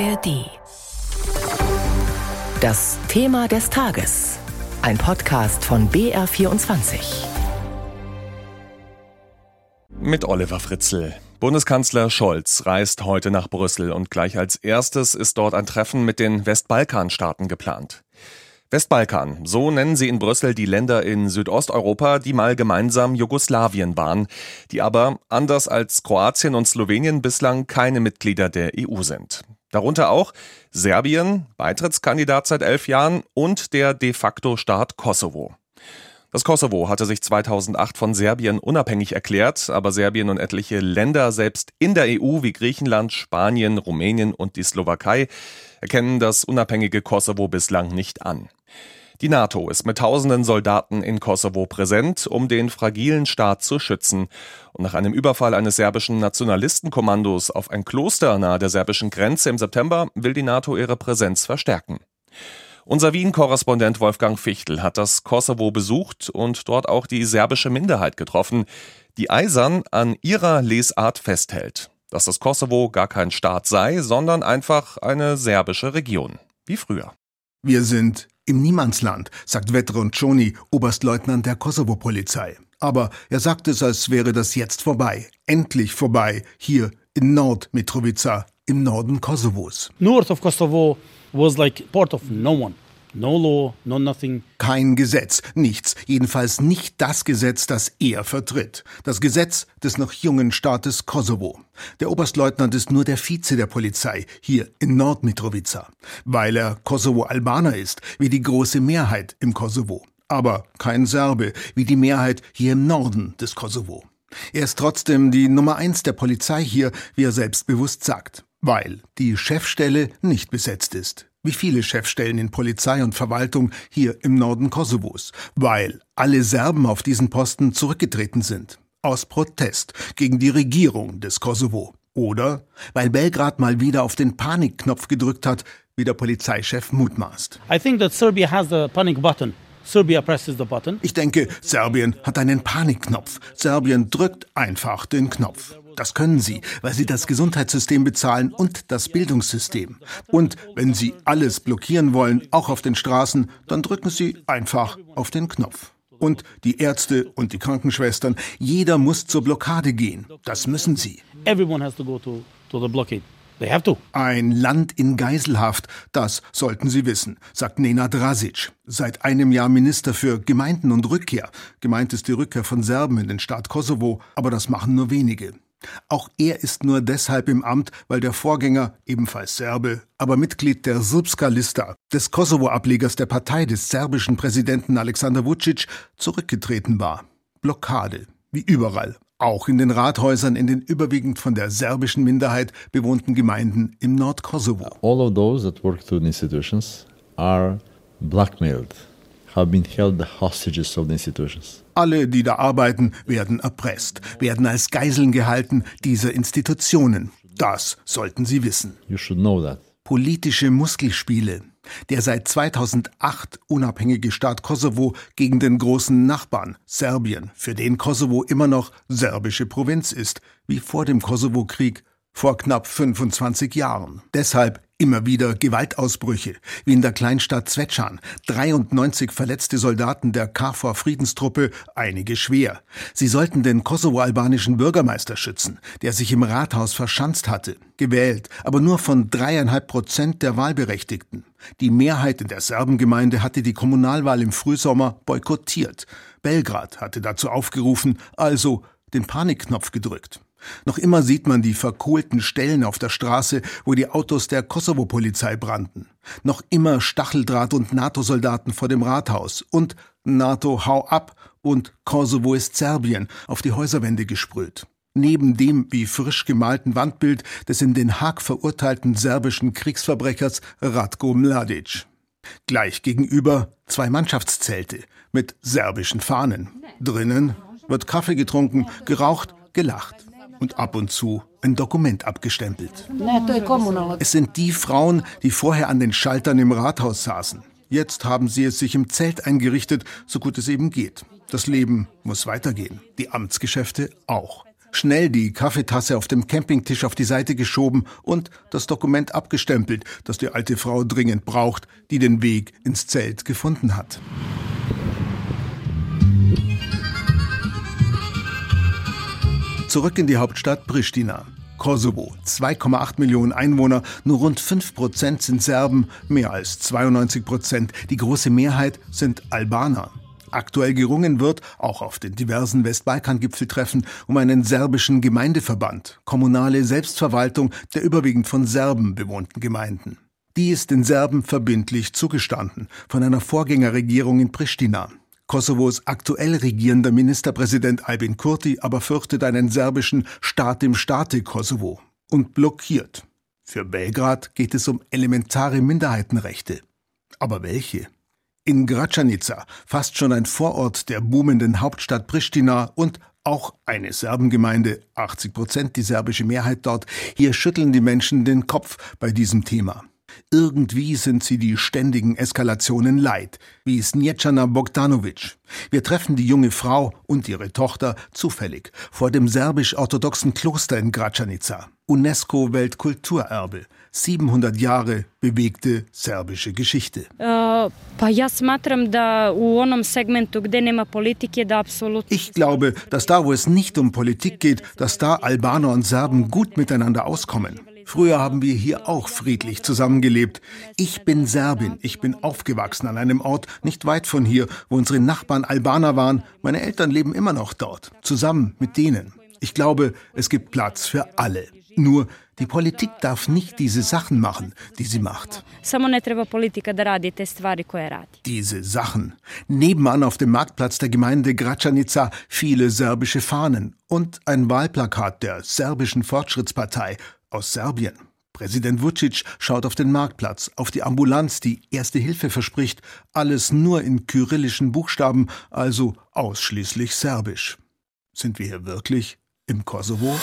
ARD. Das Thema des Tages. Ein Podcast von BR24. Mit Oliver Fritzl. Bundeskanzler Scholz reist heute nach Brüssel und gleich als erstes ist dort ein Treffen mit den Westbalkanstaaten geplant. Westbalkan, so nennen sie in Brüssel die Länder in Südosteuropa, die mal gemeinsam Jugoslawien waren, die aber, anders als Kroatien und Slowenien, bislang keine Mitglieder der EU sind. Darunter auch Serbien, Beitrittskandidat seit elf Jahren, und der de facto Staat Kosovo. Das Kosovo hatte sich 2008 von Serbien unabhängig erklärt, aber Serbien und etliche Länder selbst in der EU wie Griechenland, Spanien, Rumänien und die Slowakei erkennen das unabhängige Kosovo bislang nicht an. Die NATO ist mit tausenden Soldaten in Kosovo präsent, um den fragilen Staat zu schützen. Und nach einem Überfall eines serbischen Nationalistenkommandos auf ein Kloster nahe der serbischen Grenze im September will die NATO ihre Präsenz verstärken. Unser Wien-Korrespondent Wolfgang Fichtel hat das Kosovo besucht und dort auch die serbische Minderheit getroffen, die eisern an ihrer Lesart festhält, dass das Kosovo gar kein Staat sei, sondern einfach eine serbische Region, wie früher. Wir sind im Niemandsland, sagt Vetron Czoni, Oberstleutnant der Kosovo-Polizei. Aber er sagt es, als wäre das jetzt vorbei. Endlich vorbei, hier in Nord-Mitrovica, im Norden Kosovos. North of Kosovo was like part of no one. No law, no nothing. Kein Gesetz, nichts, jedenfalls nicht das Gesetz, das er vertritt. Das Gesetz des noch jungen Staates Kosovo. Der Oberstleutnant ist nur der Vize der Polizei hier in Nordmitrovica, weil er Kosovo-Albaner ist, wie die große Mehrheit im Kosovo. Aber kein Serbe, wie die Mehrheit hier im Norden des Kosovo. Er ist trotzdem die Nummer eins der Polizei hier, wie er selbstbewusst sagt, weil die Chefstelle nicht besetzt ist wie viele Chefstellen in Polizei und Verwaltung hier im Norden Kosovos, weil alle Serben auf diesen Posten zurückgetreten sind. Aus Protest gegen die Regierung des Kosovo. Oder weil Belgrad mal wieder auf den Panikknopf gedrückt hat, wie der Polizeichef mutmaßt. I think that Serbia has the panic button. Serbia presses the button. Ich denke, Serbien hat einen Panikknopf. Serbien drückt einfach den Knopf. Das können sie, weil sie das Gesundheitssystem bezahlen und das Bildungssystem. Und wenn sie alles blockieren wollen, auch auf den Straßen, dann drücken sie einfach auf den Knopf. Und die Ärzte und die Krankenschwestern, jeder muss zur Blockade gehen. Das müssen sie. Everyone has to go to, to the blockade. They have to. Ein Land in Geiselhaft, das sollten Sie wissen, sagt Nena Drasic. Seit einem Jahr Minister für Gemeinden und Rückkehr. Gemeint ist die Rückkehr von Serben in den Staat Kosovo, aber das machen nur wenige. Auch er ist nur deshalb im Amt, weil der Vorgänger, ebenfalls Serbe, aber Mitglied der Srpska Lista, des Kosovo-Ablegers der Partei des serbischen Präsidenten Alexander Vucic, zurückgetreten war. Blockade, wie überall, auch in den Rathäusern in den überwiegend von der serbischen Minderheit bewohnten Gemeinden im Nordkosovo. All of those that work through institutions are blackmailed, have been held hostages of the institutions. Alle, die da arbeiten, werden erpresst, werden als Geiseln gehalten dieser Institutionen. Das sollten Sie wissen. You should know that. Politische Muskelspiele. Der seit 2008 unabhängige Staat Kosovo gegen den großen Nachbarn Serbien, für den Kosovo immer noch serbische Provinz ist, wie vor dem Kosovo-Krieg vor knapp 25 Jahren. Deshalb Immer wieder Gewaltausbrüche, wie in der Kleinstadt Zwetschan. 93 verletzte Soldaten der KFOR-Friedenstruppe, einige schwer. Sie sollten den kosovo-albanischen Bürgermeister schützen, der sich im Rathaus verschanzt hatte. Gewählt, aber nur von dreieinhalb Prozent der Wahlberechtigten. Die Mehrheit in der Serbengemeinde hatte die Kommunalwahl im Frühsommer boykottiert. Belgrad hatte dazu aufgerufen, also den Panikknopf gedrückt. Noch immer sieht man die verkohlten Stellen auf der Straße, wo die Autos der Kosovo-Polizei brannten. Noch immer Stacheldraht und NATO-Soldaten vor dem Rathaus und NATO hau ab und Kosovo ist Serbien auf die Häuserwände gesprüht. Neben dem wie frisch gemalten Wandbild des in Den Haag verurteilten serbischen Kriegsverbrechers Ratko Mladic. Gleich gegenüber zwei Mannschaftszelte mit serbischen Fahnen. Drinnen wird Kaffee getrunken, geraucht, gelacht und ab und zu ein Dokument abgestempelt. Es sind die Frauen, die vorher an den Schaltern im Rathaus saßen. Jetzt haben sie es sich im Zelt eingerichtet, so gut es eben geht. Das Leben muss weitergehen, die Amtsgeschäfte auch. Schnell die Kaffeetasse auf dem Campingtisch auf die Seite geschoben und das Dokument abgestempelt, das die alte Frau dringend braucht, die den Weg ins Zelt gefunden hat. Zurück in die Hauptstadt Pristina. Kosovo, 2,8 Millionen Einwohner, nur rund 5 Prozent sind Serben, mehr als 92 Prozent. Die große Mehrheit sind Albaner. Aktuell gerungen wird, auch auf den diversen Westbalkan-Gipfeltreffen, um einen serbischen Gemeindeverband, kommunale Selbstverwaltung der überwiegend von Serben bewohnten Gemeinden. Die ist den Serben verbindlich zugestanden von einer Vorgängerregierung in Pristina. Kosovos aktuell regierender Ministerpräsident Albin Kurti aber fürchtet einen serbischen Staat im Staate Kosovo und blockiert. Für Belgrad geht es um elementare Minderheitenrechte. Aber welche? In Gračanica, fast schon ein Vorort der boomenden Hauptstadt Pristina und auch eine Serbengemeinde, 80 Prozent die serbische Mehrheit dort, hier schütteln die Menschen den Kopf bei diesem Thema. Irgendwie sind sie die ständigen Eskalationen leid, wie Snječana Bogdanovic. Wir treffen die junge Frau und ihre Tochter zufällig vor dem serbisch-orthodoxen Kloster in Gračanica. UNESCO-Weltkulturerbe. 700 Jahre bewegte serbische Geschichte. Ich glaube, dass da, wo es nicht um Politik geht, dass da Albaner und Serben gut miteinander auskommen. Früher haben wir hier auch friedlich zusammengelebt. Ich bin Serbin. Ich bin aufgewachsen an einem Ort nicht weit von hier, wo unsere Nachbarn Albaner waren. Meine Eltern leben immer noch dort, zusammen mit denen. Ich glaube, es gibt Platz für alle. Nur die Politik darf nicht diese Sachen machen, die sie macht. Diese Sachen. Nebenan auf dem Marktplatz der Gemeinde Gračanica viele serbische Fahnen und ein Wahlplakat der serbischen Fortschrittspartei aus Serbien. Präsident Vucic schaut auf den Marktplatz, auf die Ambulanz, die erste Hilfe verspricht, alles nur in kyrillischen Buchstaben, also ausschließlich serbisch. Sind wir hier wirklich im Kosovo?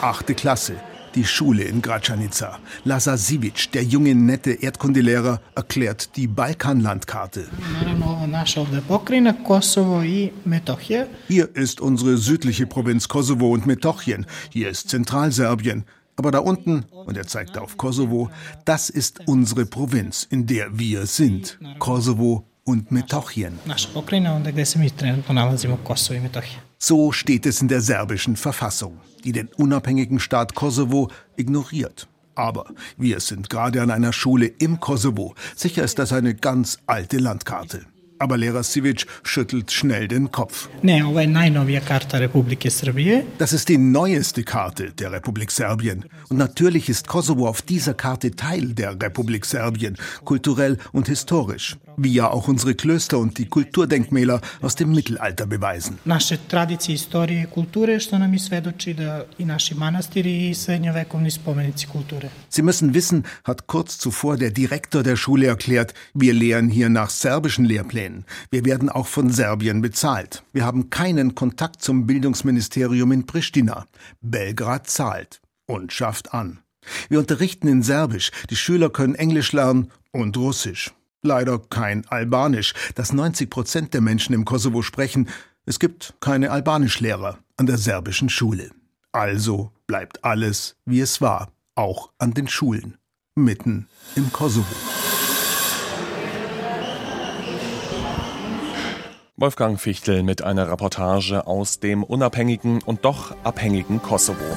Achte Klasse, die Schule in Gračanica. Lazar Sivic, der junge, nette Erdkundelehrer, erklärt die Balkanlandkarte. Hier ist unsere südliche Provinz Kosovo und Metochien. Hier ist Zentralserbien. Aber da unten, und er zeigt auf Kosovo, das ist unsere Provinz, in der wir sind. Kosovo und Metochien. So steht es in der serbischen Verfassung, die den unabhängigen Staat Kosovo ignoriert. Aber wir sind gerade an einer Schule im Kosovo. Sicher ist das eine ganz alte Landkarte. Aber Lehrer Sivic schüttelt schnell den Kopf. Das ist die neueste Karte der Republik Serbien. Und natürlich ist Kosovo auf dieser Karte Teil der Republik Serbien, kulturell und historisch wie ja auch unsere Klöster und die Kulturdenkmäler aus dem Mittelalter beweisen. Sie müssen wissen, hat kurz zuvor der Direktor der Schule erklärt, wir lehren hier nach serbischen Lehrplänen. Wir werden auch von Serbien bezahlt. Wir haben keinen Kontakt zum Bildungsministerium in Pristina. Belgrad zahlt und schafft an. Wir unterrichten in Serbisch, die Schüler können Englisch lernen und Russisch. Leider kein Albanisch, das 90 Prozent der Menschen im Kosovo sprechen. Es gibt keine Albanischlehrer an der serbischen Schule. Also bleibt alles, wie es war, auch an den Schulen, mitten im Kosovo. Wolfgang Fichtel mit einer Reportage aus dem unabhängigen und doch abhängigen Kosovo.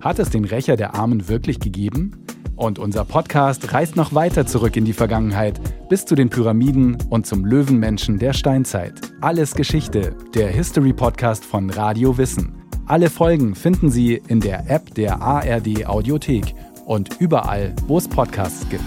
Hat es den Rächer der Armen wirklich gegeben? Und unser Podcast reist noch weiter zurück in die Vergangenheit, bis zu den Pyramiden und zum Löwenmenschen der Steinzeit. Alles Geschichte, der History Podcast von Radio Wissen. Alle Folgen finden Sie in der App der ARD Audiothek und überall, wo es Podcasts gibt.